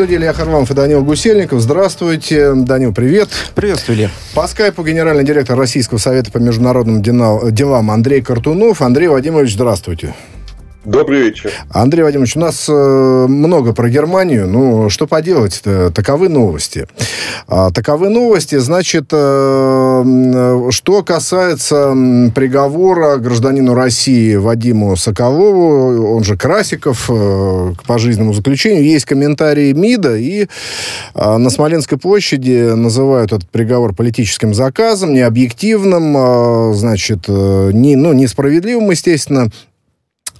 студии Илья Харламов и Данил Гусельников. Здравствуйте. Данил, привет. Приветствую, Илья. По скайпу генеральный директор Российского совета по международным делам Андрей Картунов. Андрей Вадимович, здравствуйте. Добрый вечер. Андрей Вадимович, у нас э, много про Германию. Ну, что поделать -то? Таковы новости. А, таковы новости. Значит, э, что касается приговора гражданину России Вадиму Соколову, он же Красиков, э, к пожизненному заключению, есть комментарии МИДа, и э, на Смоленской площади называют этот приговор политическим заказом, необъективным, э, значит, не, ну, несправедливым, естественно,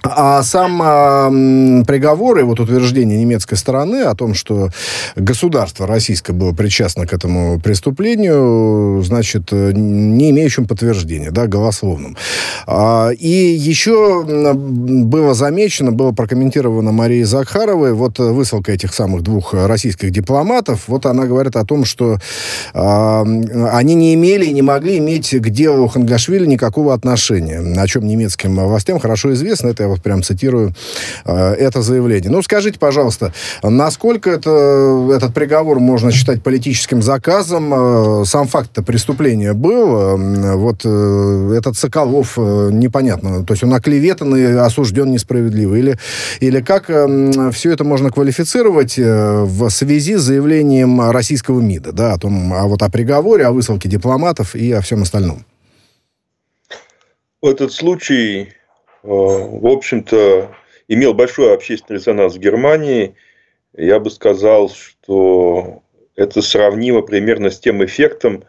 а сам э, приговор и вот утверждение немецкой стороны о том, что государство российское было причастно к этому преступлению, значит, не имеющим подтверждения, да, голословным. А, и еще было замечено, было прокомментировано Марией Захаровой, вот высылка этих самых двух российских дипломатов, вот она говорит о том, что а, они не имели и не могли иметь к делу Хангашвили никакого отношения, о чем немецким властям хорошо известно, это вот прям цитирую э, это заявление. Ну, скажите, пожалуйста, насколько это, этот приговор можно считать политическим заказом? Э, сам факт-то преступления был. Э, вот этот Соколов, непонятно, то есть он оклеветан и осужден несправедливо. Или, или как все это можно квалифицировать в связи с заявлением российского МИДа, да, о том, а вот о приговоре, о высылке дипломатов и о всем остальном? Этот случай в общем-то, имел большой общественный резонанс в Германии. Я бы сказал, что это сравнимо примерно с тем эффектом,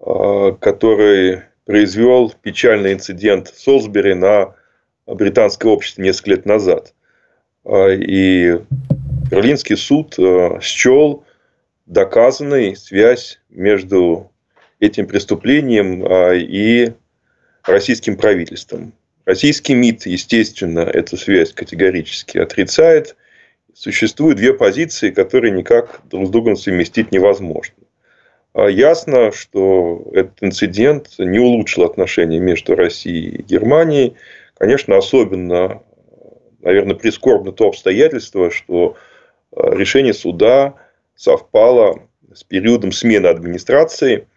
э, который произвел печальный инцидент в Солсбери на британское общество несколько лет назад. Э, и Берлинский суд счел доказанной связь между этим преступлением и российским правительством. Российский МИД, естественно, эту связь категорически отрицает. Существуют две позиции, которые никак друг с другом совместить невозможно. А ясно, что этот инцидент не улучшил отношения между Россией и Германией. Конечно, особенно, наверное, прискорбно то обстоятельство, что а, решение суда совпало с периодом смены администрации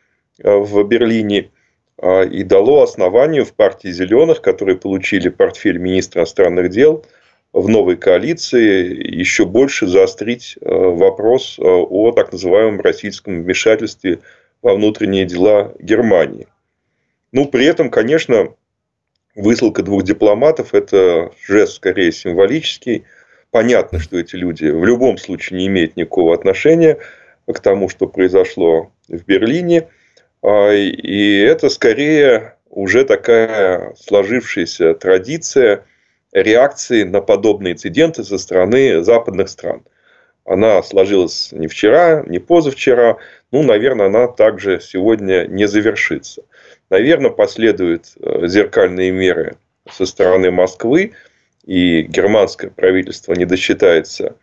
а, в Берлине – и дало основанию в партии зеленых, которые получили портфель министра иностранных дел в новой коалиции, еще больше заострить а, вопрос а, о так называемом российском вмешательстве во внутренние дела Германии. Ну, при этом, конечно, высылка двух дипломатов – это жест скорее символический. Понятно, что эти люди в любом случае не имеют никакого отношения к тому, что произошло в Берлине – а, и это скорее уже такая сложившаяся традиция реакции на подобные инциденты со стороны западных стран. Она сложилась не вчера, не позавчера. Ну, наверное, она также сегодня не завершится. Наверное, последуют э, зеркальные меры со стороны Москвы, и германское правительство не досчитается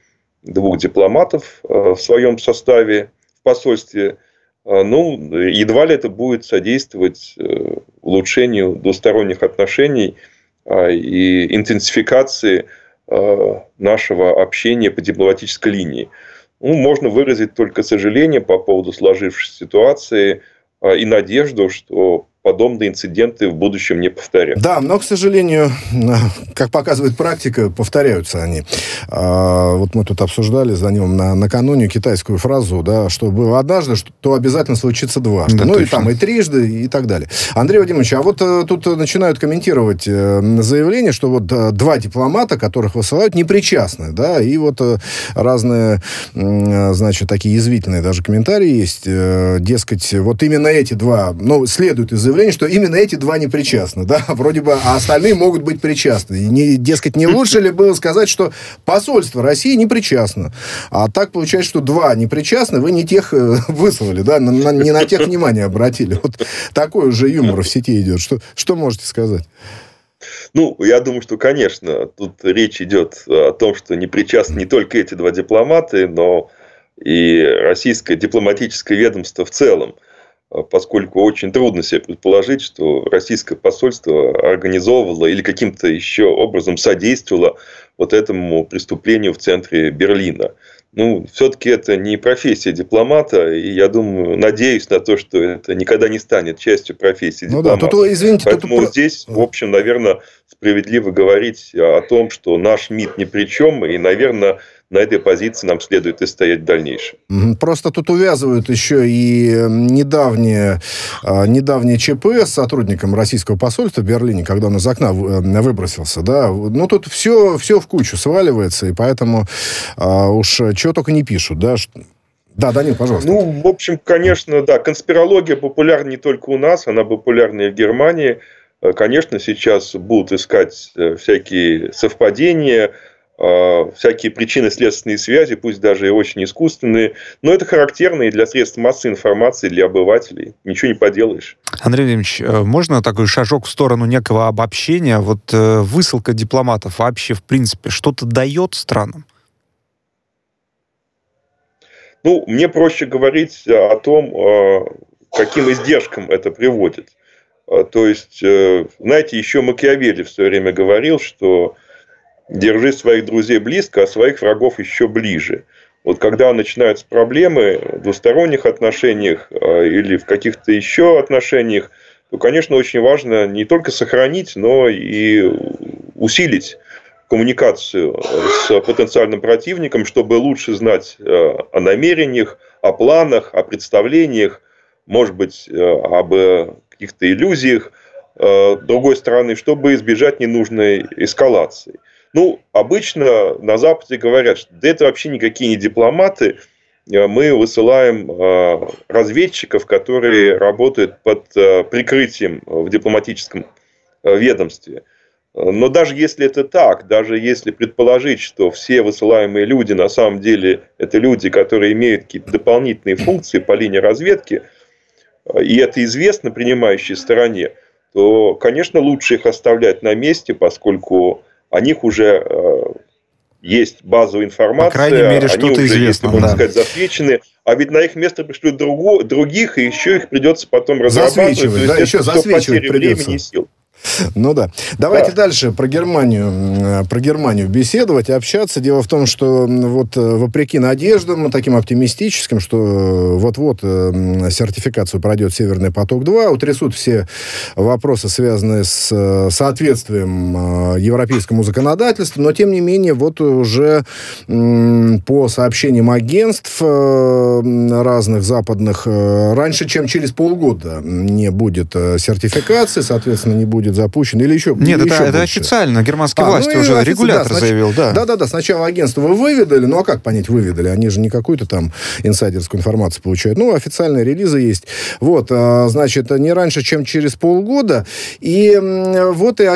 двух дипломатов э, в своем составе в посольстве а, ну, едва ли это будет содействовать э, улучшению двусторонних отношений а, и интенсификации а, нашего общения по дипломатической линии. Ну, можно выразить только сожаление по поводу сложившейся ситуации и надежду, что подобные инциденты в будущем не повторятся. Да, но, к сожалению, как показывает практика, повторяются они. А, вот мы тут обсуждали за ним на, накануне китайскую фразу, да, что было однажды, что обязательно случится дважды. Да, ну, точно. и там и трижды, и так далее. Андрей Вадимович, а вот э, тут начинают комментировать э, заявление, что вот э, два дипломата, которых высылают, не причастны, да, и вот разные, значит, такие язвительные даже комментарии есть, дескать, вот именно эти два, ну, следует из заявления заявление, что именно эти два не причастны, да, вроде бы, а остальные могут быть причастны. Не, дескать, не лучше ли было сказать, что посольство России не причастно? А так получается, что два не причастны, вы не тех э, выслали, да, на, на, не на тех внимание обратили. Вот такой уже юмор в сети идет. Что, что можете сказать? Ну, я думаю, что, конечно, тут речь идет о том, что не причастны не только эти два дипломата, но и российское дипломатическое ведомство в целом. А, поскольку очень трудно себе предположить, что российское посольство организовывало или каким-то еще образом содействовало вот этому преступлению в центре Берлина. ну, все-таки это не профессия дипломата, и я думаю, надеюсь на то, что это никогда не станет частью профессии ну дипломата. Да, тут, извините, Поэтому тут... здесь, в общем, наверное, справедливо говорить о том, что наш МИД ни при чем, и, наверное, на этой позиции нам следует и стоять в дальнейшем. Просто тут увязывают еще и недавнее, а, недавнее ЧП с сотрудником российского посольства в Берлине, когда он из окна э, выбросился. Да? Ну, тут все, все в кучу сваливается, и поэтому а, уж чего только не пишут. Да? Да, Данил, пожалуйста. Ну, в общем, конечно, да, конспирология популярна не только у нас, она популярна и в Германии. Э, конечно, сейчас будут искать э, всякие совпадения, а, всякие причины следственные связи, пусть даже и очень искусственные, но это характерно и для средств массовой информации, для обывателей. Ничего не поделаешь. Андрей Владимирович, э, можно такой шажок в сторону некого обобщения? Вот э, высылка дипломатов вообще, в принципе, что-то дает странам? Ну, мне проще говорить о том, э, каким издержкам это приводит. То есть, знаете, еще Макиавелли в свое время говорил, что держи своих друзей близко, а своих врагов еще ближе. Вот когда начинаются проблемы в двусторонних отношениях а, или в каких-то еще отношениях, то, конечно, очень важно не только сохранить, но и усилить коммуникацию с потенциальным противником, чтобы лучше знать а, о намерениях, о планах, о представлениях, может быть, а, об каких-то иллюзиях другой стороны, чтобы избежать ненужной эскалации. Ну, обычно на Западе говорят, что да это вообще никакие не дипломаты, э, мы высылаем э, разведчиков, которые работают под э, прикрытием в дипломатическом ведомстве. Но даже если это так, даже если предположить, что все высылаемые люди на самом деле это люди, которые имеют какие-то дополнительные функции по линии разведки, и это известно принимающей стороне, то, конечно, лучше их оставлять на месте, поскольку о них уже э, есть базовая информация. По крайней мере, что-то известно. Если, можно да. сказать, засвечены. А ведь на их место пришлют другу, других, и еще их придется потом разрабатывать. Засвечивать, да, еще засвечивать придется. времени и сил. Ну да. Давайте да. дальше про Германию, про Германию беседовать, общаться. Дело в том, что вот э, вопреки надеждам, таким оптимистическим, что э, вот-вот э, сертификацию пройдет Северный поток-2, утрясут все вопросы, связанные с соответствием европейскому законодательству, но тем не менее вот уже по сообщениям агентств разных западных, раньше, чем через полгода не будет сертификации, соответственно, не будет запущен, или еще Нет, или это, еще это официально. Германские а, власти ну, уже регулятор да, заявил, да. Да-да-да, сначала агентство выведали, ну а как понять выведали? Они же не какую-то там инсайдерскую информацию получают. Ну, официальные релизы есть. Вот, а, значит, не раньше, чем через полгода. И вот и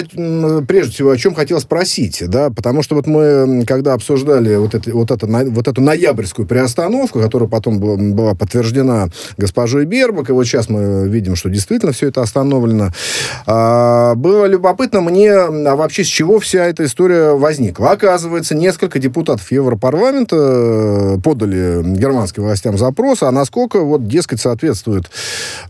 прежде всего, о чем хотел спросить, да, потому что вот мы, когда обсуждали вот, это, вот, это, вот эту ноябрьскую приостановку, которая потом была подтверждена госпожой Бербак, и вот сейчас мы видим, что действительно все это остановлено, а, было любопытно мне, а вообще с чего вся эта история возникла. Оказывается, несколько депутатов Европарламента э, подали германским властям запрос, а насколько, вот, дескать, соответствует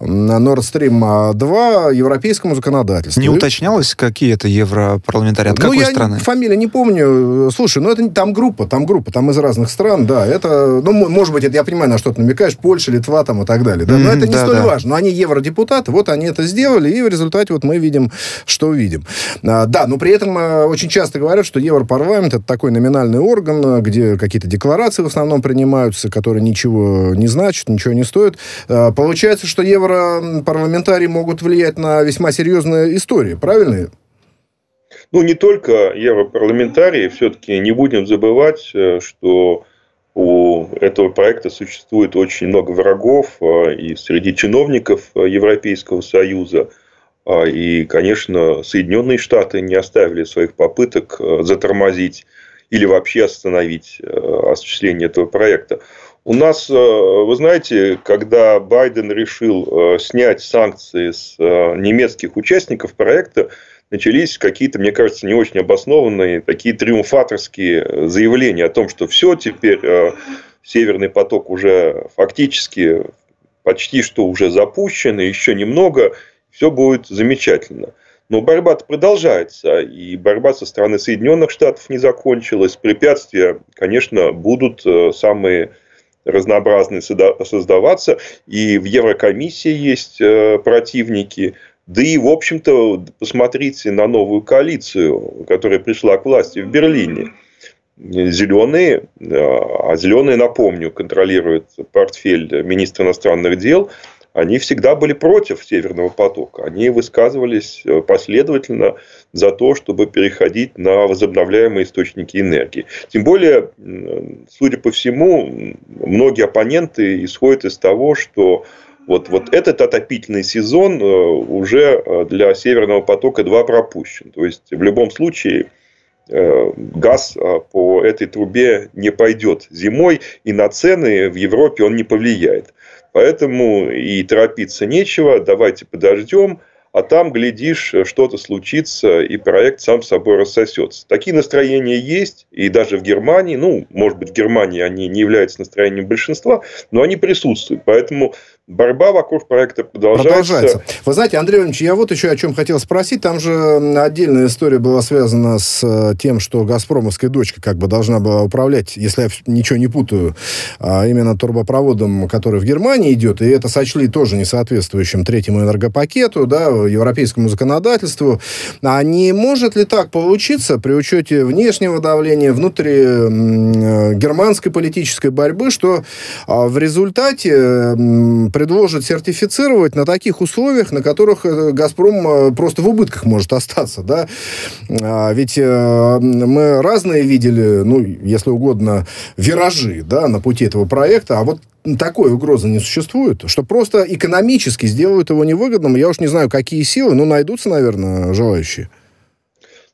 Nord Stream 2 европейскому законодательству. Не уточнялось, какие это европарламентарии? От ну, какой я страны? Фамилия не помню. Слушай, ну это там группа, там группа, там из разных стран, да. Это, ну, может быть, это я понимаю, на что ты намекаешь, Польша, Литва там и так далее. Да? Но mm-hmm, это не да, столь да. важно. Но они евродепутаты, вот они это сделали, и в результате вот мы видим что увидим. А, да, но при этом а, очень часто говорят, что Европарламент это такой номинальный орган, а, где какие-то декларации в основном принимаются, которые ничего не значат, ничего не стоят. Получается, что европарламентарии могут влиять на весьма серьезные истории, правильно? Ну, не только европарламентарии, все-таки не будем забывать, э, что у этого проекта существует очень много врагов и среди чиновников Европейского Союза. А, и, конечно, Соединенные Штаты не оставили своих попыток э, затормозить или вообще остановить э, осуществление этого проекта. У нас, э, вы знаете, когда Байден решил снять санкции с немецких участников проекта, начались какие-то, мне кажется, не очень обоснованные, такие триумфаторские заявления о том, что все, теперь Северный поток уже фактически почти что уже запущен, и еще немного, все будет замечательно. Но борьба продолжается, и борьба со стороны Соединенных Штатов не закончилась. Препятствия, конечно, будут э, самые разнообразные создаваться. И в Еврокомиссии есть э, противники. Да и, в общем-то, посмотрите на новую коалицию, которая пришла к власти в Берлине. Зеленые, а зеленые, напомню, контролируют портфель министра иностранных дел, они всегда были против Северного потока. Они высказывались э, последовательно за то, чтобы переходить на возобновляемые источники энергии. Тем более, судя по всему, многие оппоненты исходят из того, что вот, вот этот отопительный сезон э, уже э, для Северного потока-2 пропущен. То есть, в любом случае, газ по этой трубе не пойдет зимой, и на цены в Европе он не повлияет. Поэтому и торопиться нечего, давайте подождем, а там, глядишь, что-то случится, и проект сам собой рассосется. Такие настроения есть, и даже в Германии, ну, может быть, в Германии они не являются настроением большинства, но они присутствуют. Поэтому борьба вокруг проекта продолжается. продолжается. Вы знаете, Андрей Владимирович, я вот еще о чем хотел спросить. Там же отдельная история была связана с э, тем, что «Газпромовская дочка» как бы должна была управлять, если я ничего не путаю, а именно трубопроводом, который в Германии идет, и это сочли тоже несоответствующим третьему энергопакету, да, европейскому законодательству. А не может ли так получиться при учете внешнего давления, внутри э, германской политической борьбы, что а, в результате предложит сертифицировать на таких условиях, на которых э, «Газпром» э, просто в убытках может остаться. Да? А ведь э, мы разные видели, ну, если угодно, виражи да, на пути этого проекта, а вот такой угрозы не существует, что просто экономически сделают его невыгодным. Я уж не знаю, какие силы, но найдутся, наверное, желающие.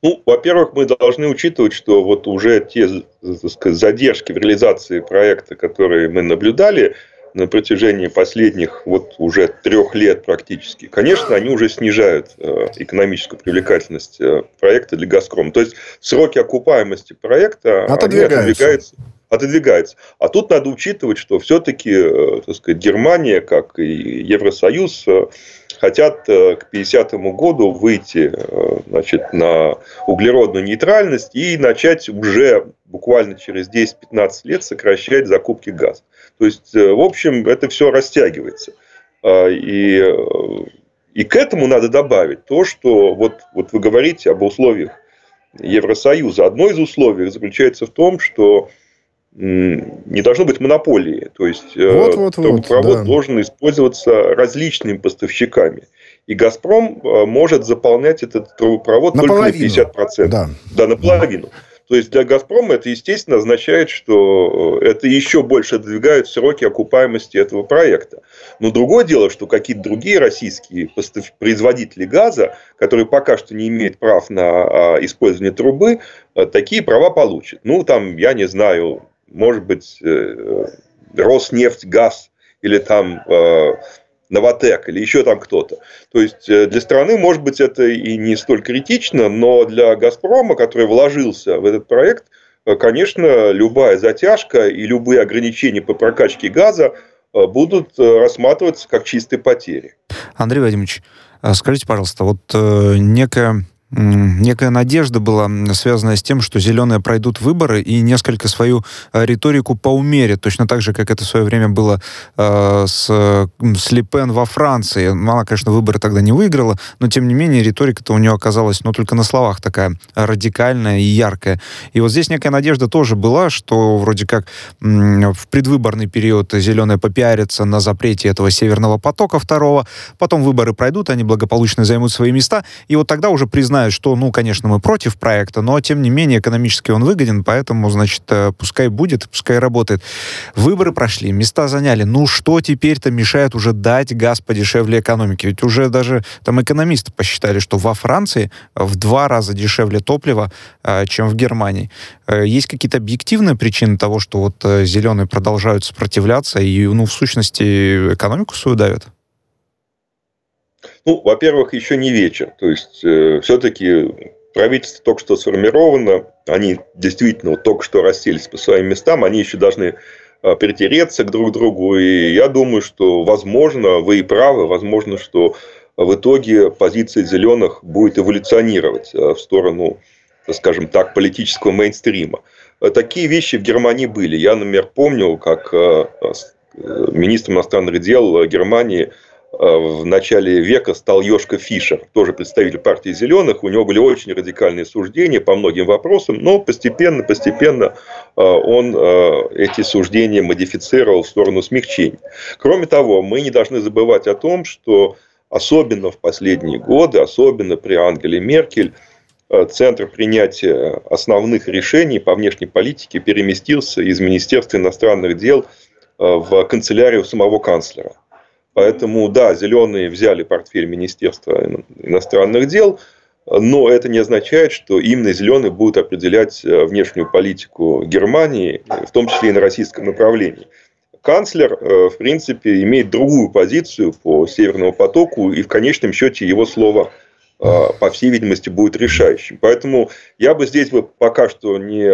Ну, во-первых, мы должны учитывать, что вот уже те сказать, задержки в реализации проекта, которые мы наблюдали, на протяжении последних вот уже трех лет практически, конечно, они уже снижают э, экономическую привлекательность э, проекта для «Газпрома». То есть, сроки окупаемости проекта отодвигаются. отодвигаются. А тут надо учитывать, что все-таки э, сказать, Германия, как и Евросоюз, хотят к 50 году выйти значит, на углеродную нейтральность и начать уже буквально через 10-15 лет сокращать закупки газа. То есть, э, в общем, это все растягивается. А, и, э, и к этому надо добавить то, что вот, вот вы говорите об условиях Евросоюза. Одно из условий заключается в том, что не должно быть монополии. То есть, э, вот, вот, трубопровод вот, да. должен использоваться различными поставщиками. И «Газпром» может заполнять этот трубопровод наполовину. только на 50%. Да, да наполовину. Да. То есть для «Газпрома» это, естественно, означает, что э, это еще больше двигает сроки окупаемости этого проекта. Но другое дело, что какие-то другие российские производители газа, которые пока что не имеют прав на а, использование трубы, э, такие права получат. Ну, там, я не знаю, может быть, э, Роснефть, газ или там Новотек или еще там кто-то. То есть э, для страны, может быть, это и не столь критично, но для Газпрома, который вложился в этот проект, э, конечно, любая затяжка и любые ограничения по прокачке газа э, будут рассматриваться как чистые потери. Андрей Владимирович, скажите, пожалуйста, вот некая некая надежда была связанная с тем, что зеленые пройдут выборы и несколько свою э, риторику поумерят, точно так же, как это в свое время было э, с, с Лепен во Франции. Она, конечно, выборы тогда не выиграла, но, тем не менее, риторика-то у нее оказалась, ну, только на словах такая радикальная и яркая. И вот здесь некая надежда тоже была, что вроде как в предвыборный период зеленые попиарятся на запрете этого Северного потока второго, потом выборы пройдут, они благополучно займут свои места, и вот тогда уже признают знают, что, ну, конечно, мы против проекта, но, тем не менее, экономически он выгоден, поэтому, значит, э, пускай будет, пускай работает. Выборы прошли, места заняли. Ну, что теперь-то мешает уже дать газ подешевле экономики? Ведь уже даже там экономисты посчитали, что во Франции в два раза дешевле топлива, э, чем в Германии. Э, есть какие-то объективные причины того, что вот зеленые продолжают сопротивляться и, ну, в сущности, экономику свою давят? Ну, во-первых, еще не вечер. То есть, э, все-таки правительство только что сформировано, они действительно вот только что расселись по своим местам, они еще должны э, притереться к друг другу. И я думаю, что, возможно, вы и правы, возможно, что в итоге позиция зеленых будет эволюционировать в сторону, скажем так, политического мейнстрима. Такие вещи в Германии были. Я, например, помню, как министр иностранных дел Германии Э, в начале века стал Йошка Фишер, тоже представитель партии зеленых. У него были очень радикальные суждения по многим вопросам, но постепенно, постепенно э, он э, эти суждения модифицировал в сторону смягчения. Кроме того, мы не должны забывать о том, что особенно в последние годы, особенно при Ангеле Меркель, центр принятия основных решений по внешней политике переместился из Министерства иностранных дел в канцелярию самого канцлера. Поэтому, да, зеленые взяли портфель Министерства иностранных дел, но это не означает, что именно зеленые будут определять э, внешнюю политику Германии, в том числе и на российском направлении. Канцлер, э, в принципе, имеет другую позицию по Северному потоку, и в конечном счете его слово, э, по всей видимости, будет решающим. Поэтому я бы здесь бы пока что не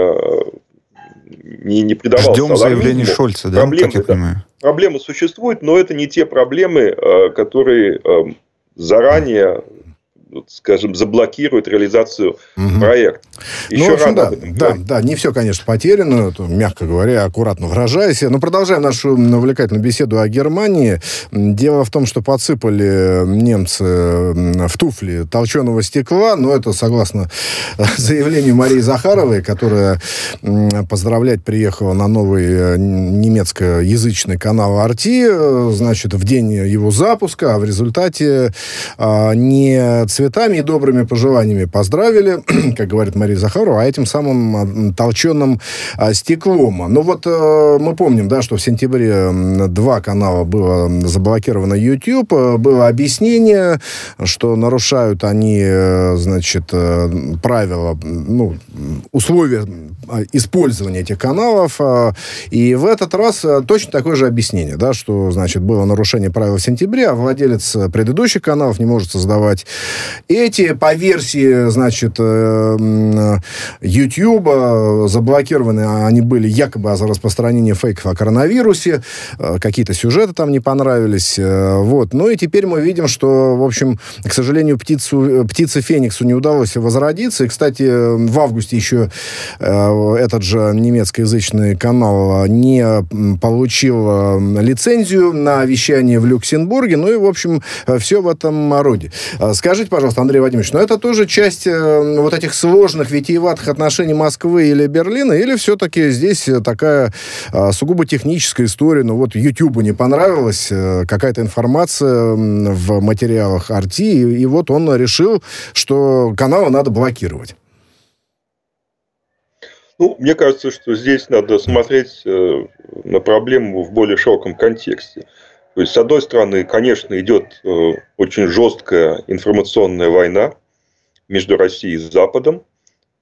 не, не придавался Ждем заявления Шольца, да, проблемы, как я понимаю? Проблемы существуют, но это не те проблемы, э, которые э, заранее скажем, заблокирует реализацию угу. проекта. Еще ну, в общем, да, да, да, не все, конечно, потеряно, мягко говоря, аккуратно выражаясь. Но продолжаем нашу увлекательную беседу о Германии. Дело в том, что подсыпали немцы в туфли толченого стекла, но это согласно заявлению Марии Захаровой, которая поздравлять приехала на новый э, немецкоязычный канал Арти, э, значит, в день его запуска, а в результате а, не цвет цветами и добрыми пожеланиями поздравили, как говорит Мария Захарова, а этим самым толченым а, стеклом. Ну вот э, мы помним, да, что в сентябре два канала было заблокировано YouTube, э, было объяснение, что нарушают они, э, значит, правила, ну, условия использования этих каналов. И в этот раз точно такое же объяснение, да, что, значит, было нарушение правил в сентябре, а владелец предыдущих каналов не может создавать эти, по версии, значит, э, YouTube, заблокированы они были якобы за распространение фейков о коронавирусе, э, какие-то сюжеты там не понравились, э, вот. Ну и теперь мы видим, что, в общем, к сожалению, птицу, птице Фениксу не удалось возродиться, и, кстати, в августе еще этот же немецкоязычный канал не получил лицензию на вещание в Люксембурге, ну и, в общем, все в этом роде. Скажите, пожалуйста, пожалуйста, Андрей Вадимович, но это тоже часть э, вот этих сложных, витиеватых отношений Москвы или Берлина, или все-таки здесь такая э, сугубо техническая история, ну вот Ютубу не понравилась э, какая-то информация в материалах Арти, и, и вот он решил, что каналы надо блокировать. Ну, мне кажется, что здесь надо смотреть э, на проблему в более широком контексте. То есть, с одной стороны, конечно, идет э, очень жесткая информационная война между Россией и Западом.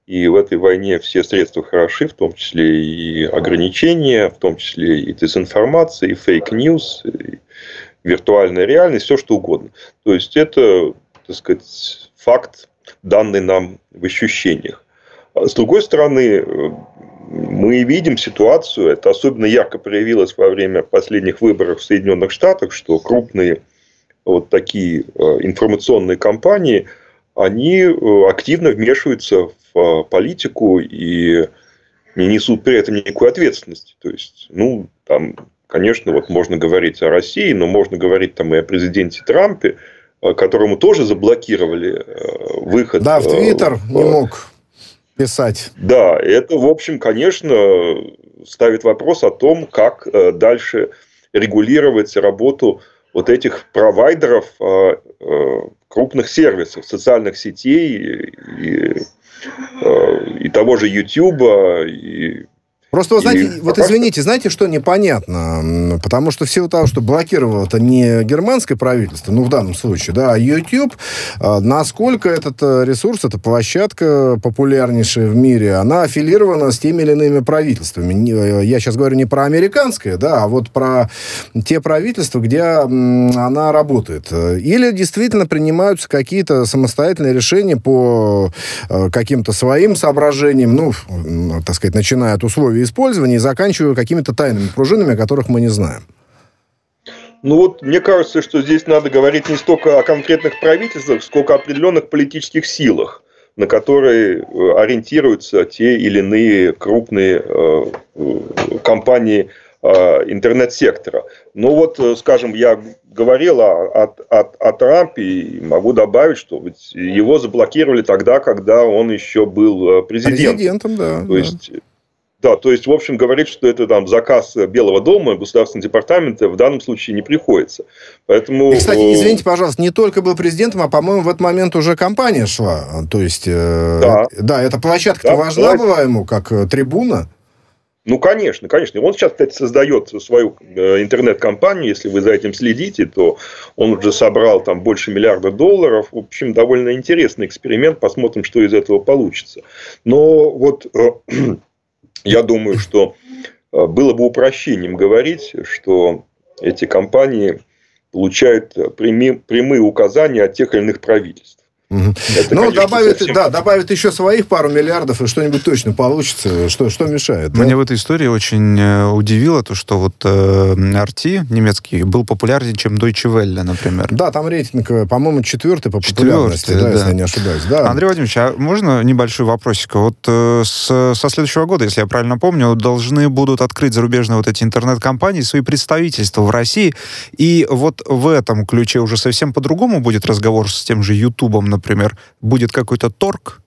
И в этой войне все средства хороши, в том числе и ограничения, в том числе и дезинформация, и fake news, и виртуальная реальность, все что угодно. То есть, это, так сказать, факт, данный нам в ощущениях. А с другой стороны, э, мы видим ситуацию, это особенно ярко проявилось во время последних выборов в Соединенных Штатах, что крупные вот такие э, информационные кампании, они э, активно вмешиваются в э, политику и не несут при этом никакой ответственности. То есть, ну, там, конечно, вот можно говорить о России, но можно говорить там и о президенте Трампе, которому тоже заблокировали выход. Да, в Твиттер не мог писать. Да, это, в общем, конечно, ставит вопрос о том, как э, дальше регулировать работу вот этих провайдеров э, э, крупных сервисов, социальных сетей и, и того же YouTube, и Просто, вы знаете, и вот пока... извините, знаете, что непонятно? Потому что в силу того, что блокировало это не германское правительство, ну, в данном случае, да, а YouTube, а, насколько этот э, ресурс, эта площадка популярнейшая в мире, она аффилирована с теми или иными правительствами. Э, я сейчас говорю не про американское, да, а вот про те правительства, где она работает. Или действительно принимаются какие-то самостоятельные решения по э, каким-то своим соображениям, ну, так сказать, начиная от условий использования и заканчивая какими-то тайными пружинами, о которых мы не знаем. Ну вот, мне кажется, что здесь надо говорить не столько о конкретных правительствах, сколько о определенных политических силах, на которые э, ориентируются те или иные крупные э, компании интернет-сектора. Ну вот, скажем, я говорил о, о, о, о Трампе и могу добавить, что его заблокировали тогда, когда он еще был президентом. Президентом, да. То да. есть да, то есть, в общем, говорить, что это там заказ Белого дома, Государственного департамента в данном случае не приходится. Поэтому... И, кстати, э, извините, пожалуйста, не только был президентом, а, по-моему, в этот момент уже компания шла. То есть, э, да, да эта площадка да, важна давайте. была ему, как э, трибуна. Ну, конечно, конечно. Он сейчас, кстати, создает свою интернет-компанию. Если вы за этим следите, то он уже собрал там больше миллиарда долларов. В общем, довольно интересный эксперимент. Посмотрим, что из этого получится. Но вот я думаю, что э, было бы упрощением говорить, что эти компании получают прямые указания от тех или иных правительств. Угу. Это, ну, добавит, совсем... да, добавит еще своих пару миллиардов, и что-нибудь точно получится. Что, что мешает? Мне да? в этой истории очень э, удивило то, что вот э, RT немецкий был популярнее, чем Deutsche Welle, например. Да, там рейтинг, э, по-моему, четвертый по популярности, четвертый, да, да. если я не ошибаюсь. Да. Андрей Владимирович, а можно небольшой вопросик? Вот э, с, со следующего года, если я правильно помню, должны будут открыть зарубежные вот эти интернет-компании свои представительства в России, и вот в этом ключе уже совсем по-другому будет разговор с тем же Ютубом, например, например, будет какой-то торг?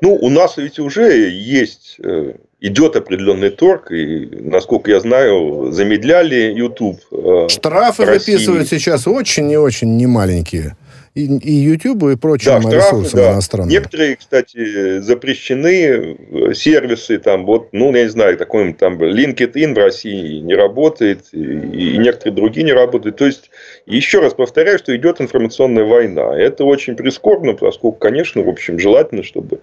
Ну, у нас ведь уже есть, э, идет определенный торг, и, насколько я знаю, замедляли YouTube. Э, Штрафы выписывают сейчас очень и очень немаленькие и, и YouTube, и прочим да, штрафы, ресурсам да. иностранным. Некоторые, кстати, запрещены э, сервисы, там, вот, ну, я не знаю, такой там LinkedIn в России не работает, и, некоторые другие не работают. То есть, еще раз повторяю, что идет информационная война. Это очень прискорбно, поскольку, конечно, в общем, желательно, чтобы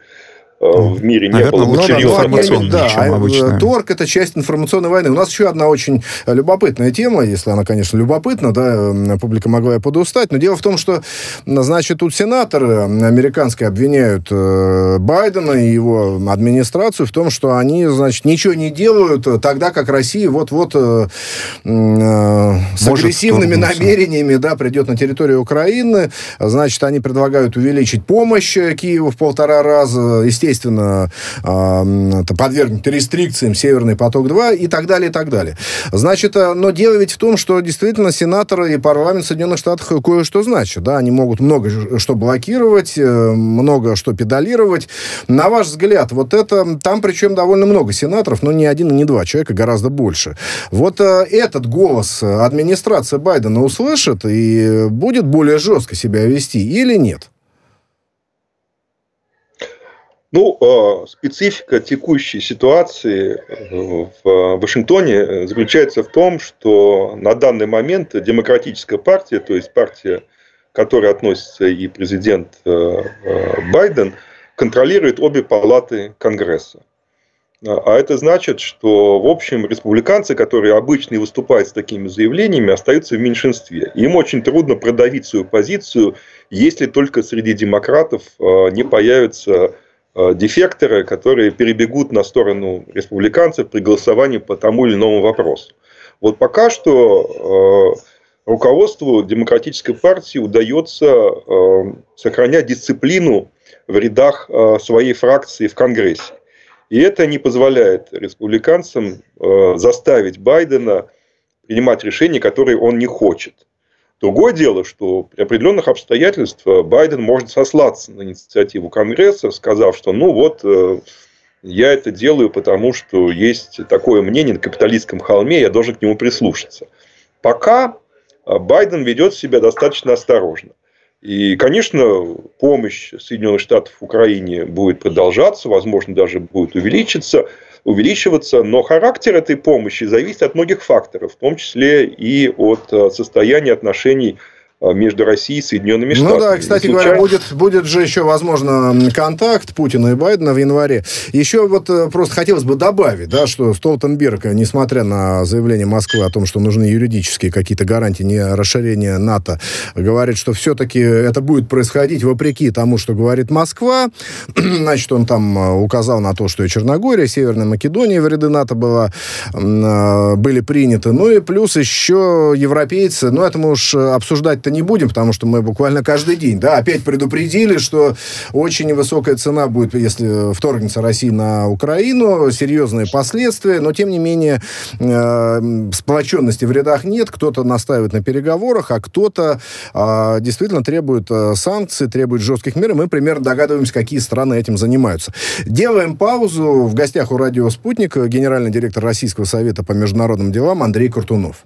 в мире Наверное, не было лучше информационной, да, чем обычно. Торг – это часть информационной войны. У нас еще одна очень любопытная тема, если она, конечно, любопытна, да, публика могла и подустать, но дело в том, что, значит, тут сенаторы американские обвиняют э, Байдена и его администрацию в том, что они, значит, ничего не делают тогда, как Россия вот-вот э, с Может агрессивными намерениями, да, придет на территорию Украины, значит, они предлагают увеличить помощь Киеву в полтора раза, естественно, естественно, это подвергнут рестрикциям Северный поток-2 и так далее, и так далее. Значит, э, но дело ведь в том, что действительно сенаторы и парламент Соединенных Штатов кое-что значат. Да, они могут много что блокировать, э, много что педалировать. На ваш взгляд, вот это, там причем довольно много сенаторов, но не один и не два человека, гораздо больше. Вот э, этот голос администрация Байдена услышит и будет более жестко себя вести или нет? Ну, а, специфика текущей ситуации э, в Вашингтоне заключается в том, что на данный момент демократическая партия, то есть партия, к которой относится и президент э, э, Байден, контролирует обе палаты Конгресса. А это значит, что, в общем, республиканцы, которые обычно выступают с такими заявлениями, остаются в меньшинстве. Им очень трудно продавить свою позицию, если только среди демократов не появится Э, дефекторы, которые перебегут на сторону республиканцев при голосовании по тому или иному вопросу. Вот пока что э, руководству демократической партии удается э, сохранять дисциплину в рядах своей фракции в Конгрессе. И это не позволяет республиканцам заставить Байдена принимать решения, которые он не хочет. Другое дело, что при определенных обстоятельствах Байден может сослаться на инициативу Конгресса, сказав, что ну вот э, я это делаю, потому что есть такое мнение на капиталистском холме, я должен к нему прислушаться. Пока э, Байден ведет себя достаточно осторожно. И, конечно, помощь Соединенных Штатов Украине будет продолжаться, возможно, даже будет увеличиться увеличиваться, но характер этой помощи зависит от многих факторов, в том числе и от э, состояния отношений между Россией и Соединенными Штатами. Ну да, кстати случайно... говоря, будет, будет же еще, возможно, контакт Путина и Байдена в январе. Еще вот э, просто хотелось бы добавить, да, что Столтенберг, несмотря на заявление Москвы о том, что нужны юридические какие-то гарантии не расширения НАТО, говорит, что все-таки это будет происходить вопреки тому, что говорит Москва. Значит, он там э, указал на то, что и Черногория, и Северная Македония в ряды НАТО была, э, были приняты. Ну и плюс еще европейцы, ну это мы уж обсуждать это не будем, потому что мы буквально каждый день, да, опять предупредили, что очень высокая цена будет, если вторгнется Россия на Украину, серьезные последствия, но, тем не менее, э, сплоченности в рядах нет, кто-то настаивает на переговорах, а кто-то э, действительно требует э, санкций, требует жестких мер, и мы примерно догадываемся, какие страны этим занимаются. Делаем паузу. В гостях у радио «Спутник» генеральный директор Российского совета по международным делам Андрей Куртунов.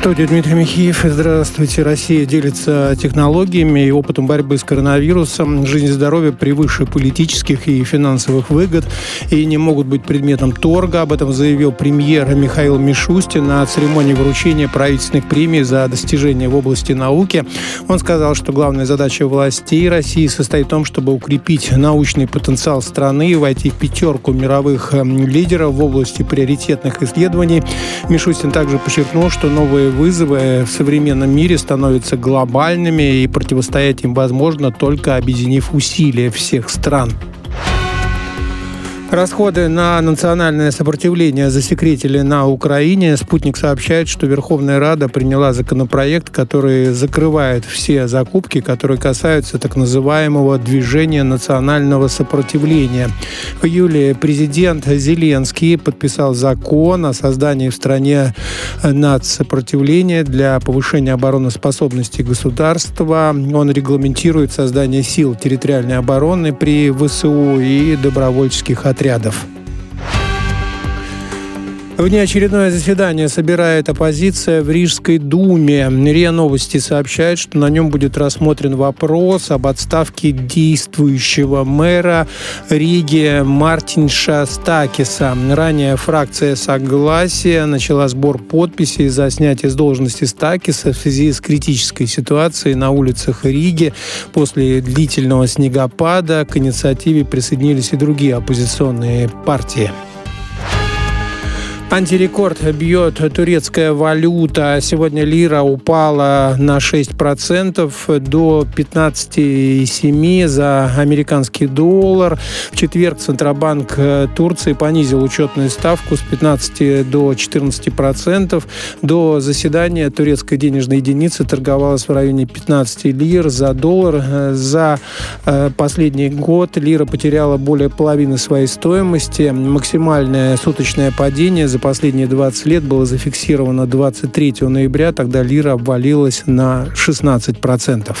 студии Дмитрий Михеев. Здравствуйте. Россия делится технологиями и опытом борьбы с коронавирусом. Жизнь и здоровье превыше политических и финансовых выгод и не могут быть предметом торга. Об этом заявил премьер Михаил Мишустин на церемонии вручения правительственных премий за достижения в области науки. Он сказал, что главная задача властей России состоит в том, чтобы укрепить научный потенциал страны и войти в пятерку мировых эм, лидеров в области приоритетных исследований. Мишустин также подчеркнул, что новые вызовы в современном мире становятся глобальными, и противостоять им возможно только объединив усилия всех стран. Расходы на национальное сопротивление засекретили на Украине. Спутник сообщает, что Верховная Рада приняла законопроект, который закрывает все закупки, которые касаются так называемого движения национального сопротивления. В июле президент Зеленский подписал закон о создании в стране нацсопротивления для повышения обороноспособности государства. Он регламентирует создание сил территориальной обороны при ВСУ и добровольческих отрядах отрядов. Внеочередное заседание собирает оппозиция в Рижской думе. РИА Новости сообщает, что на нем будет рассмотрен вопрос об отставке действующего мэра Риги Мартинша Стакиса. Ранее фракция «Согласие» начала сбор подписей за снятие с должности Стакиса в связи с критической ситуацией на улицах Риги. После длительного снегопада к инициативе присоединились и другие оппозиционные партии. Антирекорд бьет турецкая валюта. Сегодня лира упала на 6% до 15,7 за американский доллар. В четверг Центробанк Турции понизил учетную ставку с 15 до 14%. До заседания турецкая денежная единица торговалась в районе 15 лир за доллар. За э, последний год лира потеряла более половины своей стоимости. Максимальное суточное падение за последние 20 лет было зафиксировано 23 ноября, тогда лира обвалилась на 16%.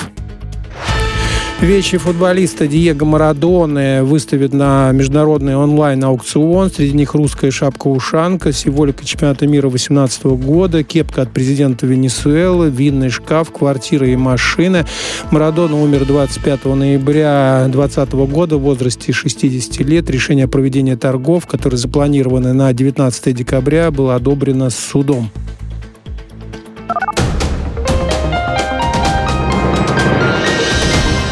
Вещи футболиста Диего Марадоны выставят на международный онлайн-аукцион. Среди них русская шапка-ушанка, символика чемпионата мира 2018 года, кепка от президента Венесуэлы, винный шкаф, квартира и машины. Марадона умер 25 ноября 2020 года в возрасте 60 лет. Решение о проведении торгов, которые запланированы на 19 декабря, было одобрено судом.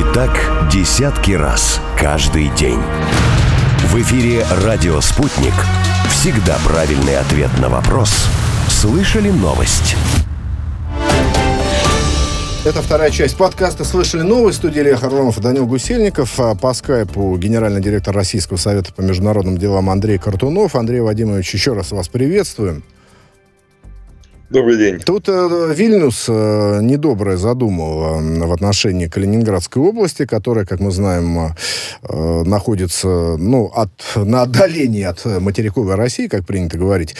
И так десятки раз каждый день. В эфире «Радио Спутник». Всегда правильный ответ на вопрос. Слышали новость? Это вторая часть подкаста «Слышали новость». Студии Илья Харломов и Данил Гусельников. А по скайпу генеральный директор Российского совета по международным делам Андрей Картунов. Андрей Вадимович, еще раз вас приветствуем. Добрый день. Тут э, Вильнюс э, недоброе задумал э, в отношении Калининградской области, которая, как мы знаем, э, находится ну, от, на отдалении от материковой России, как принято говорить.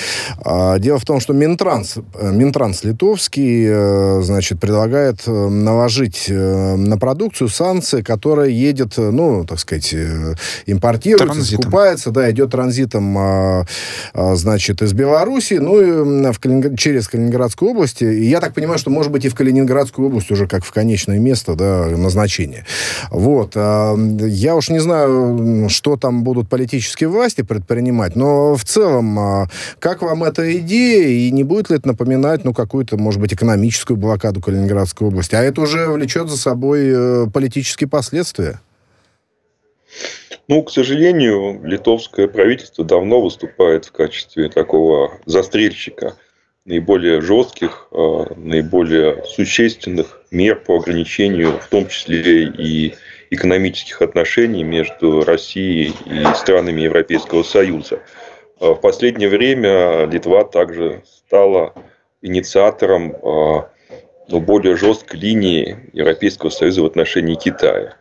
А, дело в том, что Минтранс, э, Минтранс литовский э, значит, предлагает э, наложить э, на продукцию санкции, которая едет, э, ну, так сказать, э, импортируется, Транзитом. скупается, да, идет транзитом, а, а, значит, из Беларуси, ну, и в Калининград- через Калининградскую область. И я так понимаю, что, может быть, и в Калининградскую область уже как в конечное место, да, назначения. Вот. А, Я уж не знаю, что там будут политические власти предпринимать, но в целом, а, как вам эта идея, и не будет ли это напоминать, ну, какую-то, может быть, экономическую блокаду Калининградской области? А это уже влечет за собой э, политические последствия. Ну, к сожалению, литовское правительство давно выступает в качестве такого застрельщика наиболее жестких, э, наиболее существенных мер по ограничению, в том числе и экономических отношений между Россией и странами Европейского Союза. Э, В последнее время Литва также стала инициатором ну, более жесткой линии Европейского Союза в отношении Китая.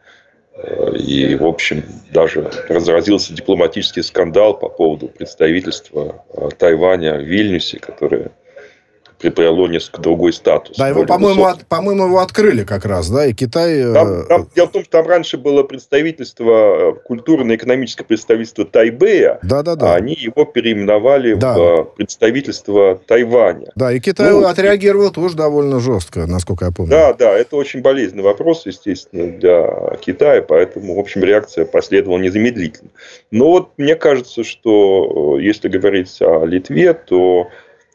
И, в общем, даже разразился дипломатический скандал по поводу представительства Тайваня в Вильнюсе, которое приобрело несколько другой статус. Да, его, по-моему, высокий. от- по-моему, его открыли как раз, да, и Китай... э, Там- там- дело в том, что там раньше было представительство, э, культурно-экономическое представительство Тайбэя, Да-да-да. а они его переименовали Да. в э, представительство Тайваня. Да, и Китай Ну, отреагировал тоже довольно жестко, насколько я помню. Да, да, это очень болезненный вопрос, естественно, для Китая, поэтому, в общем, реакция последовала незамедлительно. Но вот мне кажется, что если говорить о Литве, то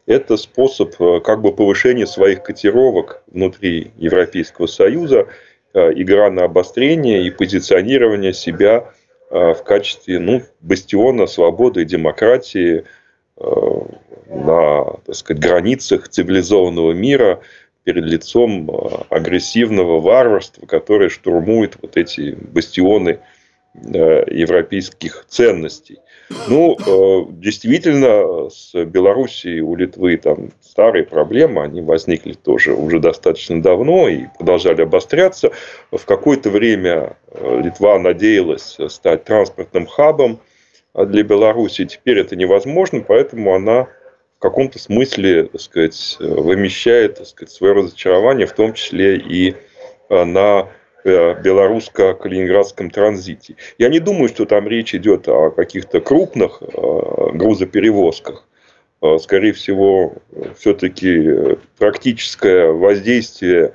это способ э, как бы повышения своих котировок внутри Европейского Союза, э, игра на обострение и позиционирование себя э, в качестве ну, бастиона свободы и демократии на так сказать, границах цивилизованного мира перед лицом агрессивного варварства, которое штурмует вот эти бастионы европейских ценностей. Ну, э, действительно, с Белоруссией у Литвы там старые проблемы, они возникли тоже уже достаточно давно и продолжали обостряться. В какое-то время э, Литва надеялась стать транспортным хабом э, для Беларуси. Теперь это невозможно, поэтому она в каком-то смысле, так сказать, э, вымещает так сказать, свое разочарование, в том числе и э, на э, белорусско-калининградском транзите. Я не думаю, что там речь идет о каких-то крупных э, грузоперевозках. Э, Скорее всего, все-таки практическое воздействие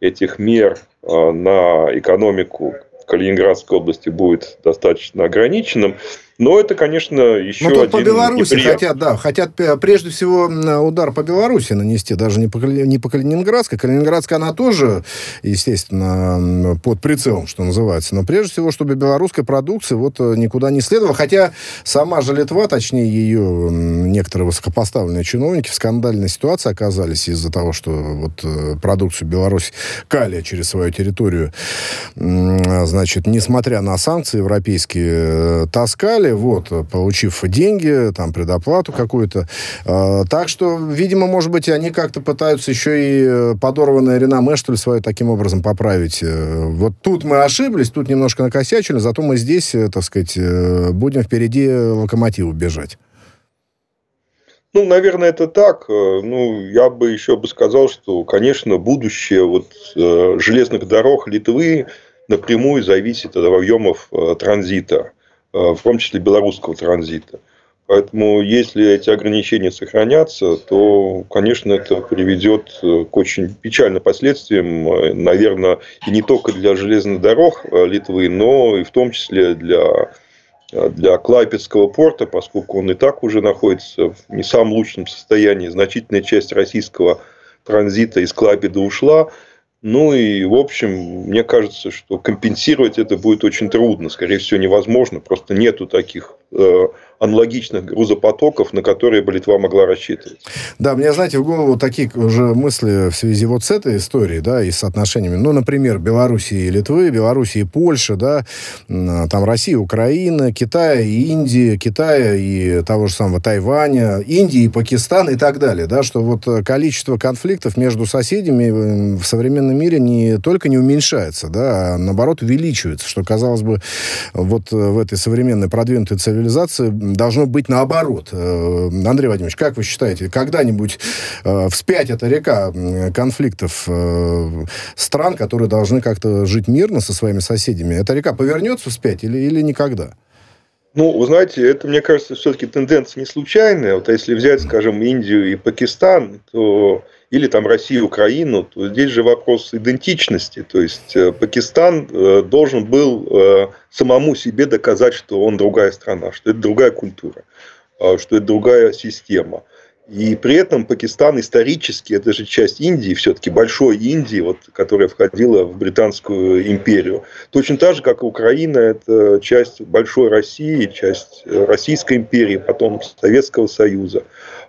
этих мер э, на экономику Калининградской области будет достаточно ограниченным. Но это, конечно, еще Ну, тут по один Беларуси неприятный- хотят, да, хотят э, прежде всего удар по Беларуси нанести, даже не по, не по Калининградской. Калининградская, она тоже, естественно, под прицелом, что называется. Но прежде всего, чтобы белорусская продукция вот э, никуда не следовала. Хотя сама же Литва, точнее ее некоторые высокопоставленные чиновники в скандальной ситуации оказались из-за того, что вот э, продукцию Беларусь калия через свою территорию, м, значит, несмотря на санкции европейские, э, таскали, вот, э, получив деньги, там, предоплату какую-то. Э, Так что, видимо, может быть, они как-то пытаются еще и э, подорванное реноме, что ли, свое таким образом поправить. Э, Вот тут мы ошиблись, тут немножко накосячили, зато мы здесь, так сказать, будем впереди локомотива бежать. Ну, наверное, это так. Ну, я бы еще бы сказал, что, конечно, будущее вот железных дорог Литвы напрямую зависит от объемов транзита, в том числе белорусского транзита. Поэтому, если эти ограничения сохранятся, то, конечно, это приведет э, к очень печальным последствиям, э, наверное, и не только для железных дорог э, Литвы, но и в том числе для для Клайпецкого порта, поскольку он и так уже находится в не самом лучшем состоянии. Значительная часть российского транзита из Клайпеда ушла. Ну и, в общем, мне кажется, что компенсировать это будет очень трудно, скорее всего, невозможно. Просто нету таких аналогичных грузопотоков, на которые бы Литва могла рассчитывать. Да, мне, знаете, в голову такие уже мысли в связи вот с этой историей, да, и с отношениями, ну, например, Белоруссии и Литвы, Белоруссии и Польши, да, там Россия, Украина, Китая и Индии, Китая и того же самого Тайваня, Индии и Пакистан и так далее, да, что вот количество конфликтов между соседями в современном мире не только не уменьшается, да, а наоборот увеличивается, что, казалось бы, вот в этой современной продвинутой цивилизации должно быть наоборот. Э, Андрей Владимирович, как вы считаете, когда-нибудь э, вспять эта река конфликтов э, стран, которые должны как-то жить мирно со своими соседями, эта река повернется вспять или, или никогда? Ну, вы знаете, это, мне кажется, все-таки тенденция не случайная. Вот если взять, скажем, Индию и Пакистан, то или там Россию, Украину, то здесь же вопрос идентичности. То есть Пакистан должен был самому себе доказать, что он другая страна, что это другая культура, что это другая система. И при этом Пакистан исторически, это же часть Индии, все-таки большой Индии, вот, которая входила в Британскую империю. Точно так же, как и Украина, это часть большой России, часть Российской империи, потом Советского Союза.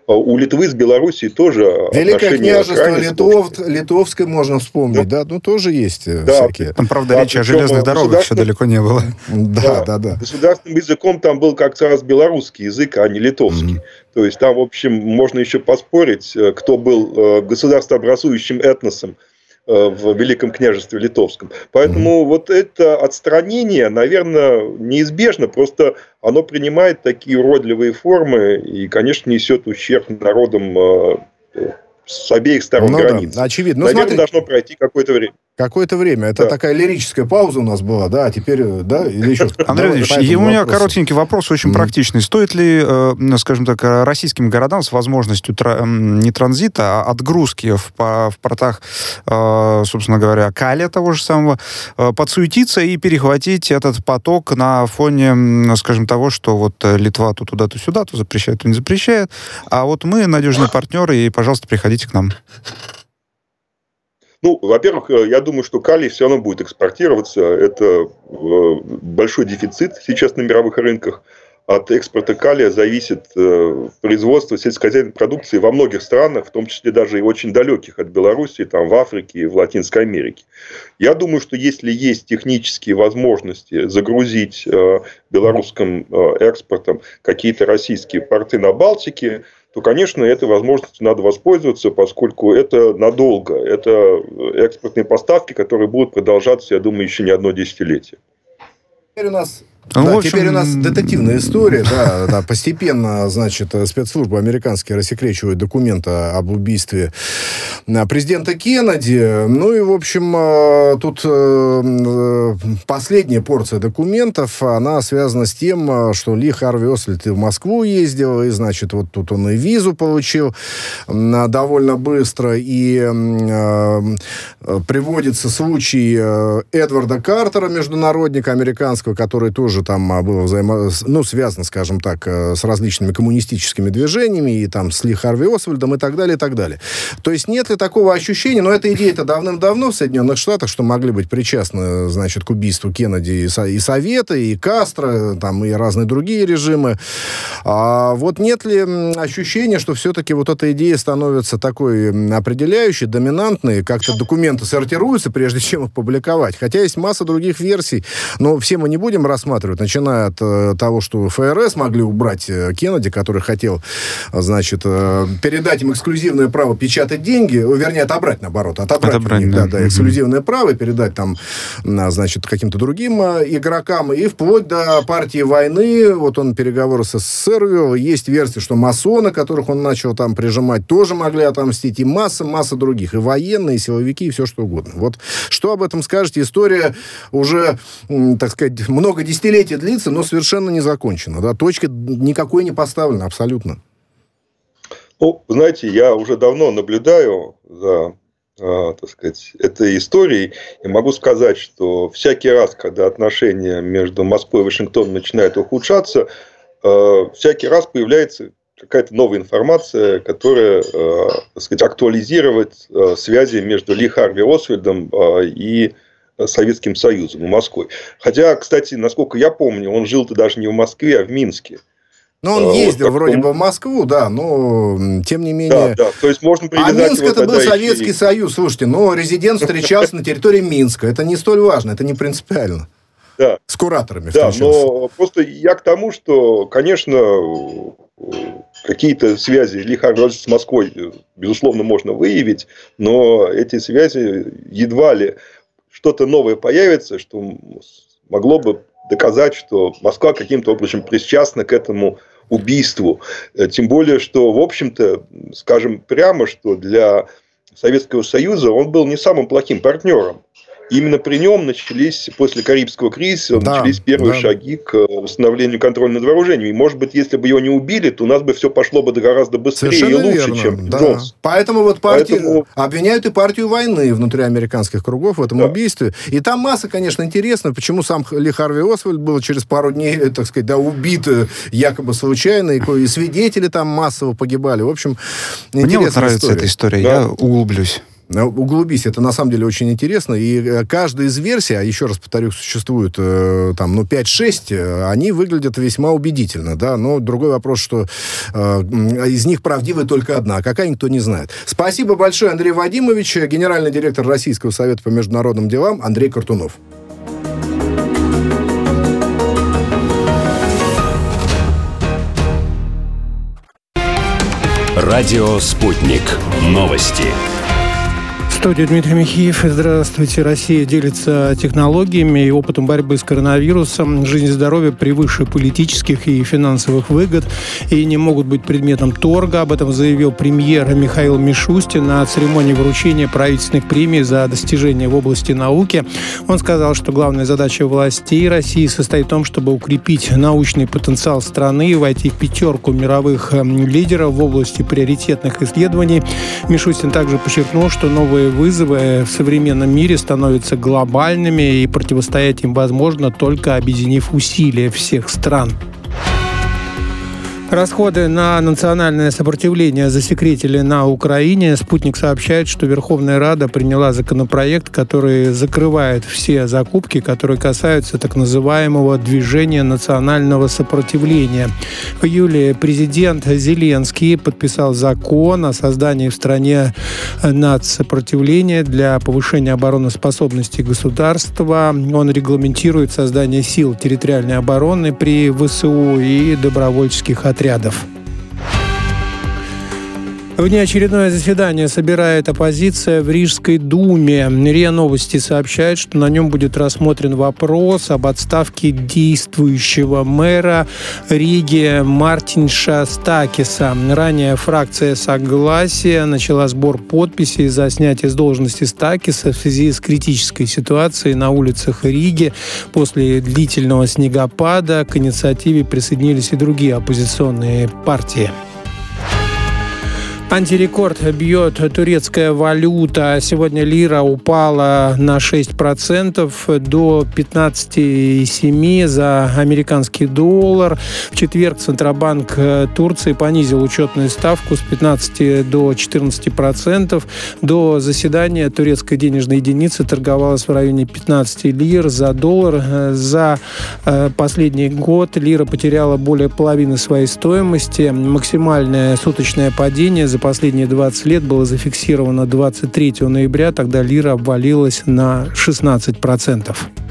А у Литвы с Белоруссией тоже Великое княжество Литов, Литовское можно вспомнить, да. да, ну тоже есть э, да. всякие. Там, правда, да, речи о железных дорогах еще далеко не было. Да, да, да. Государственным языком там был как раз белорусский язык, а не литовский. То есть там, в общем, можно еще поспорить, э, кто был э, государствообразующим этносом Э, в Великом княжестве Литовском. Поэтому mm-hmm. вот это отстранение, наверное, неизбежно, просто оно принимает такие уродливые формы и, конечно, несет ущерб народам с обеих сторон ну, границ. Да, очевидно. Ну, Наверное, смотри... должно пройти какое-то время. Какое-то время. Это да. такая лирическая пауза у нас была, да, а теперь, да, или еще... Андрей Ильич, у меня вопросу. коротенький вопрос, очень mm. практичный. Стоит ли, э, скажем так, российским городам с возможностью тра- не транзита, а отгрузки в, в портах, э, собственно говоря, Каля того же самого, э, подсуетиться и перехватить этот поток на фоне, скажем, того, что вот Литва то туда, то сюда, то запрещает, то не запрещает, а вот мы надежные партнеры, и, пожалуйста, приходите к нам. Ну, во-первых, э, я думаю, что калий все равно будет экспортироваться. Это э, большой дефицит сейчас на мировых рынках. От экспорта калия зависит э, производство сельскохозяйственной продукции во многих странах, в том числе даже и очень далеких от Беларуси, там в Африке в Латинской Америке. Я думаю, что если есть технические возможности загрузить белорусским экспортом какие-то российские порты на Балтике, то, конечно, этой возможностью надо воспользоваться, поскольку это надолго. Это экспортные поставки, которые будут продолжаться, я думаю, еще не одно десятилетие. Теперь у нас ну, да, общем... Теперь у нас детективная история, да, да, постепенно, значит, спецслужбы американские рассекречивают документы об убийстве а, президента Кеннеди. Ну и, в общем, а, тут э, последняя порция документов, она связана с тем, что Ли Харви Ослит в Москву ездил, и, значит, вот тут он и визу получил довольно быстро, и приводится случай э, Эдварда Картера, международника американского, который тоже тоже там а, было взаимо... ну, связано, скажем так, э, с различными коммунистическими движениями, и там с Ли Харви Освальдом и так далее, и так далее. То есть нет ли такого ощущения, но эта идея-то давным-давно в Соединенных Штатах, что могли быть причастны, значит, к убийству Кеннеди и, Со... и Советы, и Кастро, там, и разные другие режимы. А вот нет ли ощущения, что все-таки вот эта идея становится такой определяющей, доминантной, как-то документы сортируются, прежде чем их публиковать? Хотя есть масса других версий, но все мы не будем рассматривать рассматривают, начиная от э, того, что ФРС могли убрать э, Кеннеди, который хотел, значит, э, передать им эксклюзивное право печатать деньги, вернее, отобрать, наоборот, отобрать, отобрать них, да, да, да, эксклюзивное право, передать там, значит, каким-то другим игрокам, и вплоть до партии войны, вот он переговоры с СССР вел, есть версия, что масоны, которых он начал там прижимать, тоже могли отомстить, и масса, масса других, и военные, и силовики, и все что угодно. Вот что об этом скажете? История уже, так сказать, много десятилетий десятилетие длится, но совершенно не закончено. Да? Точка никакой не поставлена абсолютно. Ну, знаете, я уже давно наблюдаю за а, так сказать, этой историей. И могу сказать, что всякий раз, когда отношения между Москвой и Вашингтоном начинают ухудшаться, а, всякий раз появляется какая-то новая информация, которая, а, так сказать, актуализирует связи между Ли Харви Освальдом и Советским Союзом и Москвой. Хотя, кстати, насколько я помню, он жил-то даже не в Москве, а в Минске. Ну, он ездил вот вроде бы в Москву, да, но тем не менее... Да, да, то есть можно А Минск это был Советский и... Союз, слушайте, но резидент встречался на территории Минска. Это не столь важно, это не принципиально. Да. С кураторами Да, но просто я к тому, что, конечно, какие-то связи Лихарда с Москвой, безусловно, можно выявить, но эти связи едва ли что-то новое появится, что могло бы доказать, что Москва каким-то образом причастна к этому убийству. Э, тем более, что, в общем-то, скажем прямо, что для Советского Союза он был не самым плохим партнером. Именно при нем начались, после Карибского кризиса, да, начались первые да. шаги к восстановлению контроля над вооружением. И, может быть, если бы его не убили, то у нас бы все пошло бы гораздо быстрее Совершенно и лучше, верно, чем да. Джонс. Поэтому вот партии Поэтому... обвиняют и партию войны внутри американских кругов в этом да. убийстве. И там масса, конечно, интересно, почему сам Ли Харви Освальд был через пару дней, так сказать, да, убит э, якобы случайно, и, и свидетели там массово погибали. В общем, Мне вот нравится история. эта история, да? я углублюсь. Э, углубись, это на самом деле очень интересно. И э, каждая из версий, а еще раз повторю, существует э, там, ну, 5-6, они выглядят весьма убедительно, да, но другой вопрос, что э, из них правдивая только одна, какая никто не знает. Спасибо большое, Андрей Вадимович, генеральный директор Российского совета по международным делам Андрей Картунов. Радио «Спутник». Новости студии Дмитрий Михеев. Здравствуйте. Россия делится технологиями и опытом борьбы с коронавирусом. Жизнь и здоровье превыше политических и финансовых выгод и не могут быть предметом торга. Об этом заявил премьер Михаил Мишустин на церемонии вручения правительственных премий за достижения в области науки. Он сказал, что главная задача властей России состоит в том, чтобы укрепить научный потенциал страны и войти в пятерку мировых эм, лидеров в области приоритетных исследований. Мишустин также подчеркнул, что новые вызовы в современном мире становятся глобальными, и противостоять им возможно только объединив усилия всех стран. Расходы на национальное сопротивление засекретили на Украине. Спутник сообщает, что Верховная Рада приняла законопроект, который закрывает все закупки, которые касаются так называемого движения национального сопротивления. В июле президент Зеленский подписал закон о создании в стране нацсопротивления для повышения обороноспособности государства. Он регламентирует создание сил территориальной обороны при ВСУ и добровольческих отрядах отрядов. Внеочередное заседание собирает оппозиция в Рижской думе. РИА Новости сообщает, что на нем будет рассмотрен вопрос об отставке действующего мэра Риги Мартинша Стакиса. Ранее фракция «Согласие» начала сбор подписей за снятие с должности Стакиса в связи с критической ситуацией на улицах Риги. После длительного снегопада к инициативе присоединились и другие оппозиционные партии. Антирекорд бьет турецкая валюта. Сегодня лира упала на 6% до 15,7 за американский доллар. В четверг Центробанк Турции понизил учетную ставку с 15 до 14%. До заседания турецкая денежная единица торговалась в районе 15 лир за доллар. За э, последний год лира потеряла более половины своей стоимости. Максимальное суточное падение за последние 20 лет было зафиксировано 23 ноября, тогда лира обвалилась на 16%.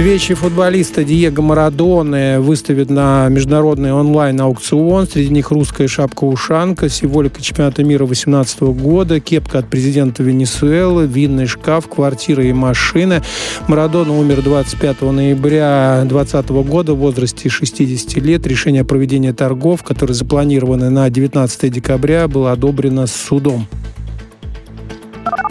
Вещи футболиста Диего Марадоны выставят на международный онлайн-аукцион. Среди них русская шапка-ушанка, символика чемпионата мира 2018 года, кепка от президента Венесуэлы, винный шкаф, квартира и машина. Марадона умер 25 ноября 2020 года в возрасте 60 лет. Решение о проведении торгов, которые запланированы на 19 декабря, было одобрено судом.